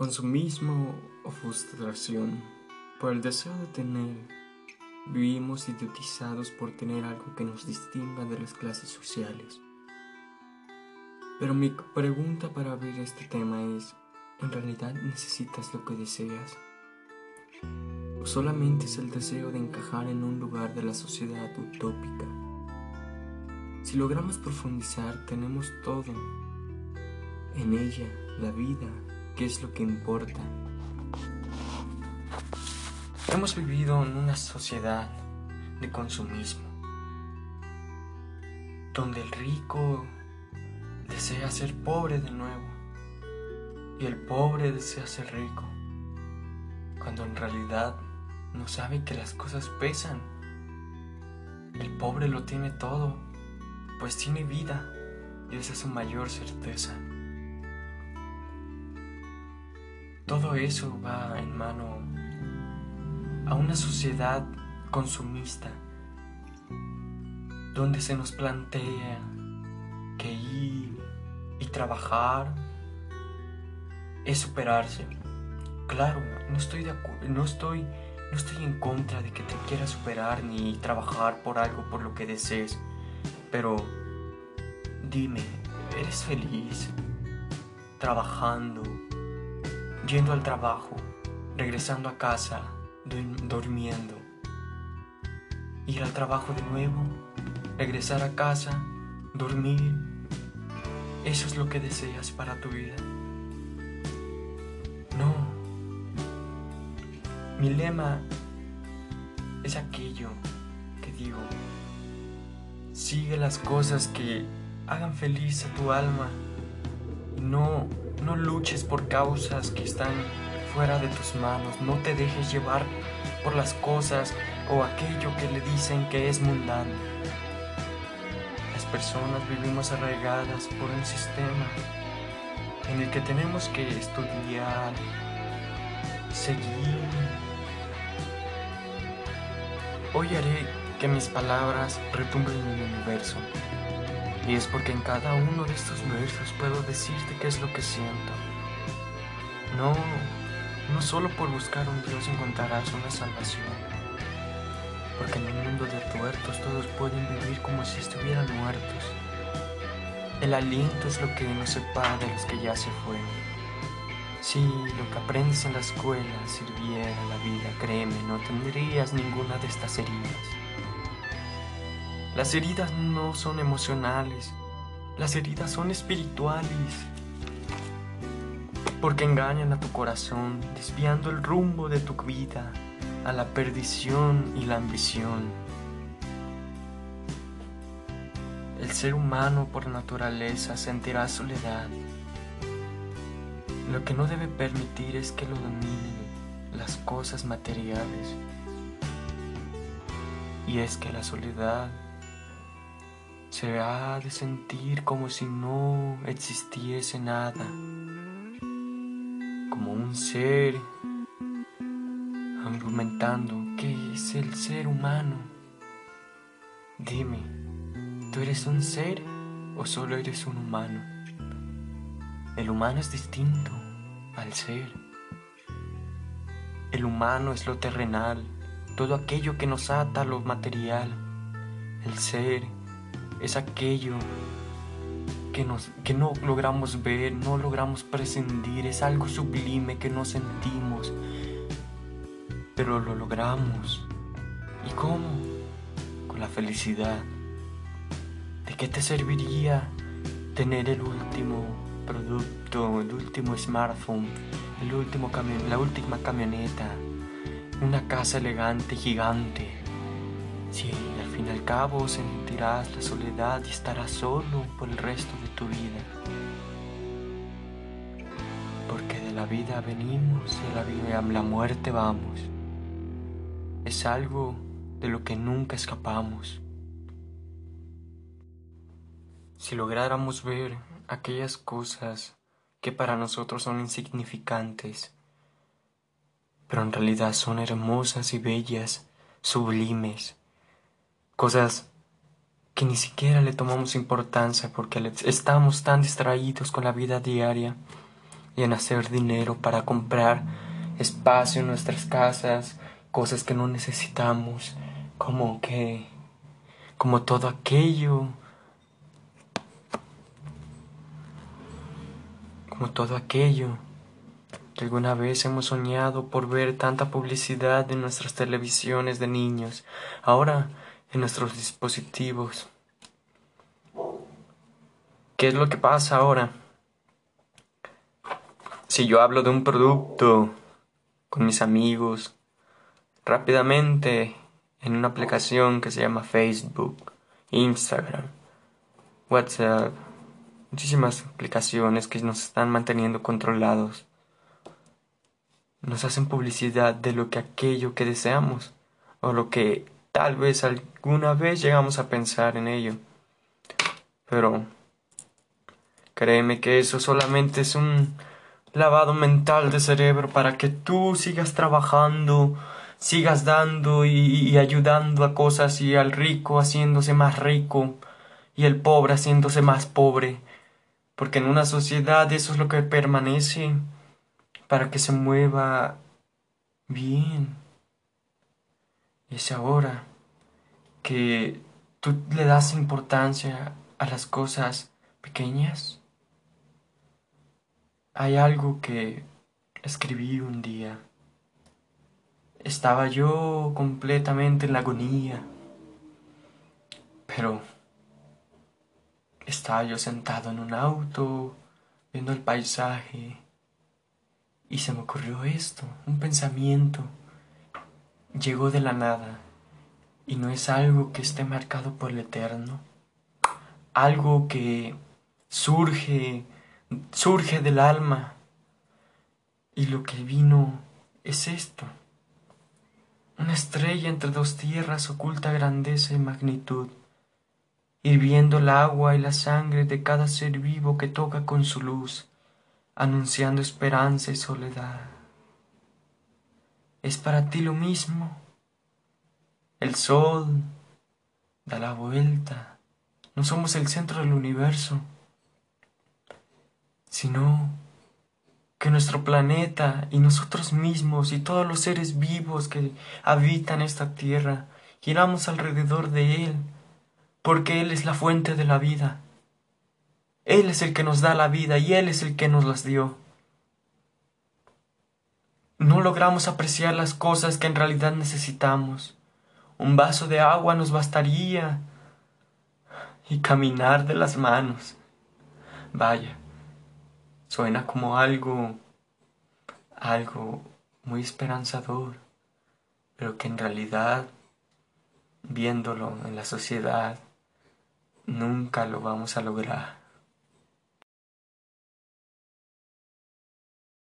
Consumismo o frustración por el deseo de tener. Vivimos idiotizados por tener algo que nos distinga de las clases sociales. Pero mi pregunta para abrir este tema es, ¿en realidad necesitas lo que deseas? ¿O solamente es el deseo de encajar en un lugar de la sociedad utópica? Si logramos profundizar, tenemos todo. En ella, la vida, ¿Qué es lo que importa? Hemos vivido en una sociedad de consumismo, donde el rico desea ser pobre de nuevo y el pobre desea ser rico, cuando en realidad no sabe que las cosas pesan. El pobre lo tiene todo, pues tiene vida y esa es su mayor certeza. Todo eso va en mano a una sociedad consumista donde se nos plantea que ir y trabajar es superarse. Claro, no estoy de no estoy no estoy en contra de que te quieras superar ni trabajar por algo por lo que desees, pero dime, ¿eres feliz trabajando yendo al trabajo, regresando a casa, durmiendo, ir al trabajo de nuevo, regresar a casa, dormir. Eso es lo que deseas para tu vida. No. Mi lema es aquello que digo. Sigue las cosas que hagan feliz a tu alma. No no luches por causas que están fuera de tus manos. No te dejes llevar por las cosas o aquello que le dicen que es mundano. Las personas vivimos arraigadas por un sistema en el que tenemos que estudiar, seguir. Hoy haré que mis palabras retumben en el universo. Y es porque en cada uno de estos versos puedo decirte qué es lo que siento. No, no solo por buscar un Dios encontrarás una salvación. Porque en un mundo de tuertos todos pueden vivir como si estuvieran muertos. El aliento es lo que nos separa de los que ya se fueron. Si lo que aprendes en la escuela sirviera a la vida, créeme, no tendrías ninguna de estas heridas. Las heridas no son emocionales, las heridas son espirituales. Porque engañan a tu corazón, desviando el rumbo de tu vida a la perdición y la ambición. El ser humano por naturaleza sentirá soledad. Lo que no debe permitir es que lo dominen las cosas materiales. Y es que la soledad se ha de sentir como si no existiese nada, como un ser argumentando qué es el ser humano. Dime, ¿tú eres un ser o solo eres un humano? El humano es distinto al ser. El humano es lo terrenal, todo aquello que nos ata lo material. El ser es aquello que, nos, que no logramos ver, no logramos prescindir, es algo sublime que no sentimos, pero lo logramos. ¿Y cómo? Con la felicidad. ¿De qué te serviría tener el último producto, el último smartphone, el último la última camioneta, una casa elegante, gigante? Sí, fin y al cabo sentirás la soledad y estarás solo por el resto de tu vida. Porque de la vida venimos y a la, vida, a la muerte vamos. Es algo de lo que nunca escapamos. Si lográramos ver aquellas cosas que para nosotros son insignificantes, pero en realidad son hermosas y bellas, sublimes, cosas que ni siquiera le tomamos importancia porque estamos tan distraídos con la vida diaria, y en hacer dinero para comprar espacio en nuestras casas, cosas que no necesitamos, como que, como todo aquello, como todo aquello que alguna vez hemos soñado por ver tanta publicidad en nuestras televisiones de niños, ahora en nuestros dispositivos. ¿Qué es lo que pasa ahora? Si yo hablo de un producto con mis amigos, rápidamente en una aplicación que se llama Facebook, Instagram, WhatsApp, muchísimas aplicaciones que nos están manteniendo controlados. Nos hacen publicidad de lo que aquello que deseamos o lo que tal vez alguna vez llegamos a pensar en ello. Pero créeme que eso solamente es un lavado mental de cerebro para que tú sigas trabajando, sigas dando y, ayudando a cosas y al rico haciéndose más rico y el pobre haciéndose más pobre. Porque en una sociedad eso es lo que permanece para que se mueva bien. Es ahora que tú le das importancia a las cosas pequeñas. Hay algo que escribí un día. Estaba yo completamente en la agonía, pero estaba yo sentado en un auto, viendo el paisaje, y se me ocurrió esto, un pensamiento. Llegó de la nada, y no es algo que esté marcado por el eterno, algo que surge surge del alma. Y lo que vino es esto. Una estrella entre dos tierras oculta grandeza y magnitud, hirviendo el agua y la sangre de cada ser vivo que toca con su luz, anunciando esperanza y soledad. ¿Es para ti lo mismo? El sol da la vuelta. No somos el centro del universo sino que nuestro planeta y nosotros mismos y todos los seres vivos que habitan esta tierra giramos alrededor de Él, porque Él es la fuente de la vida. Él es el que nos da la vida y Él es el que nos las dio. No logramos apreciar las cosas que en realidad necesitamos. Un vaso de agua nos bastaría y caminar de las manos. Vaya, Suena como algo, algo muy esperanzador, pero que en realidad, viéndolo en la sociedad, nunca lo vamos a lograr.